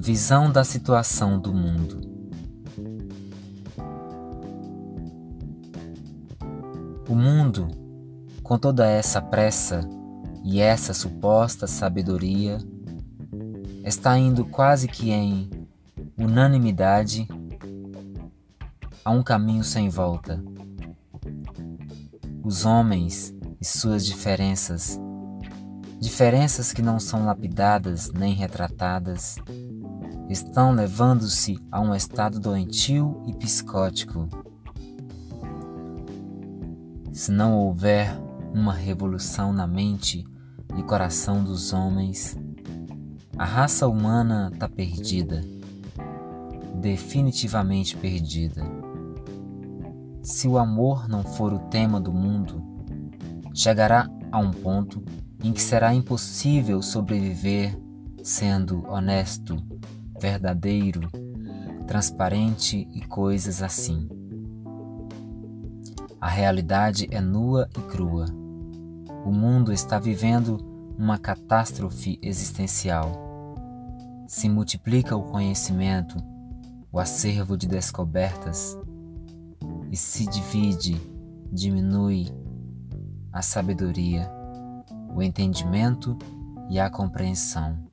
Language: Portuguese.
Visão da situação do mundo. O mundo, com toda essa pressa e essa suposta sabedoria, está indo quase que em unanimidade a um caminho sem volta. Os homens e suas diferenças, diferenças que não são lapidadas nem retratadas, estão levando-se a um estado doentio e psicótico. Se não houver uma revolução na mente e coração dos homens, a raça humana está perdida, definitivamente perdida. Se o amor não for o tema do mundo, chegará a um ponto em que será impossível sobreviver sendo honesto, verdadeiro, transparente e coisas assim. A realidade é nua e crua. O mundo está vivendo uma catástrofe existencial. Se multiplica o conhecimento, o acervo de descobertas, e se divide, diminui a sabedoria, o entendimento e a compreensão.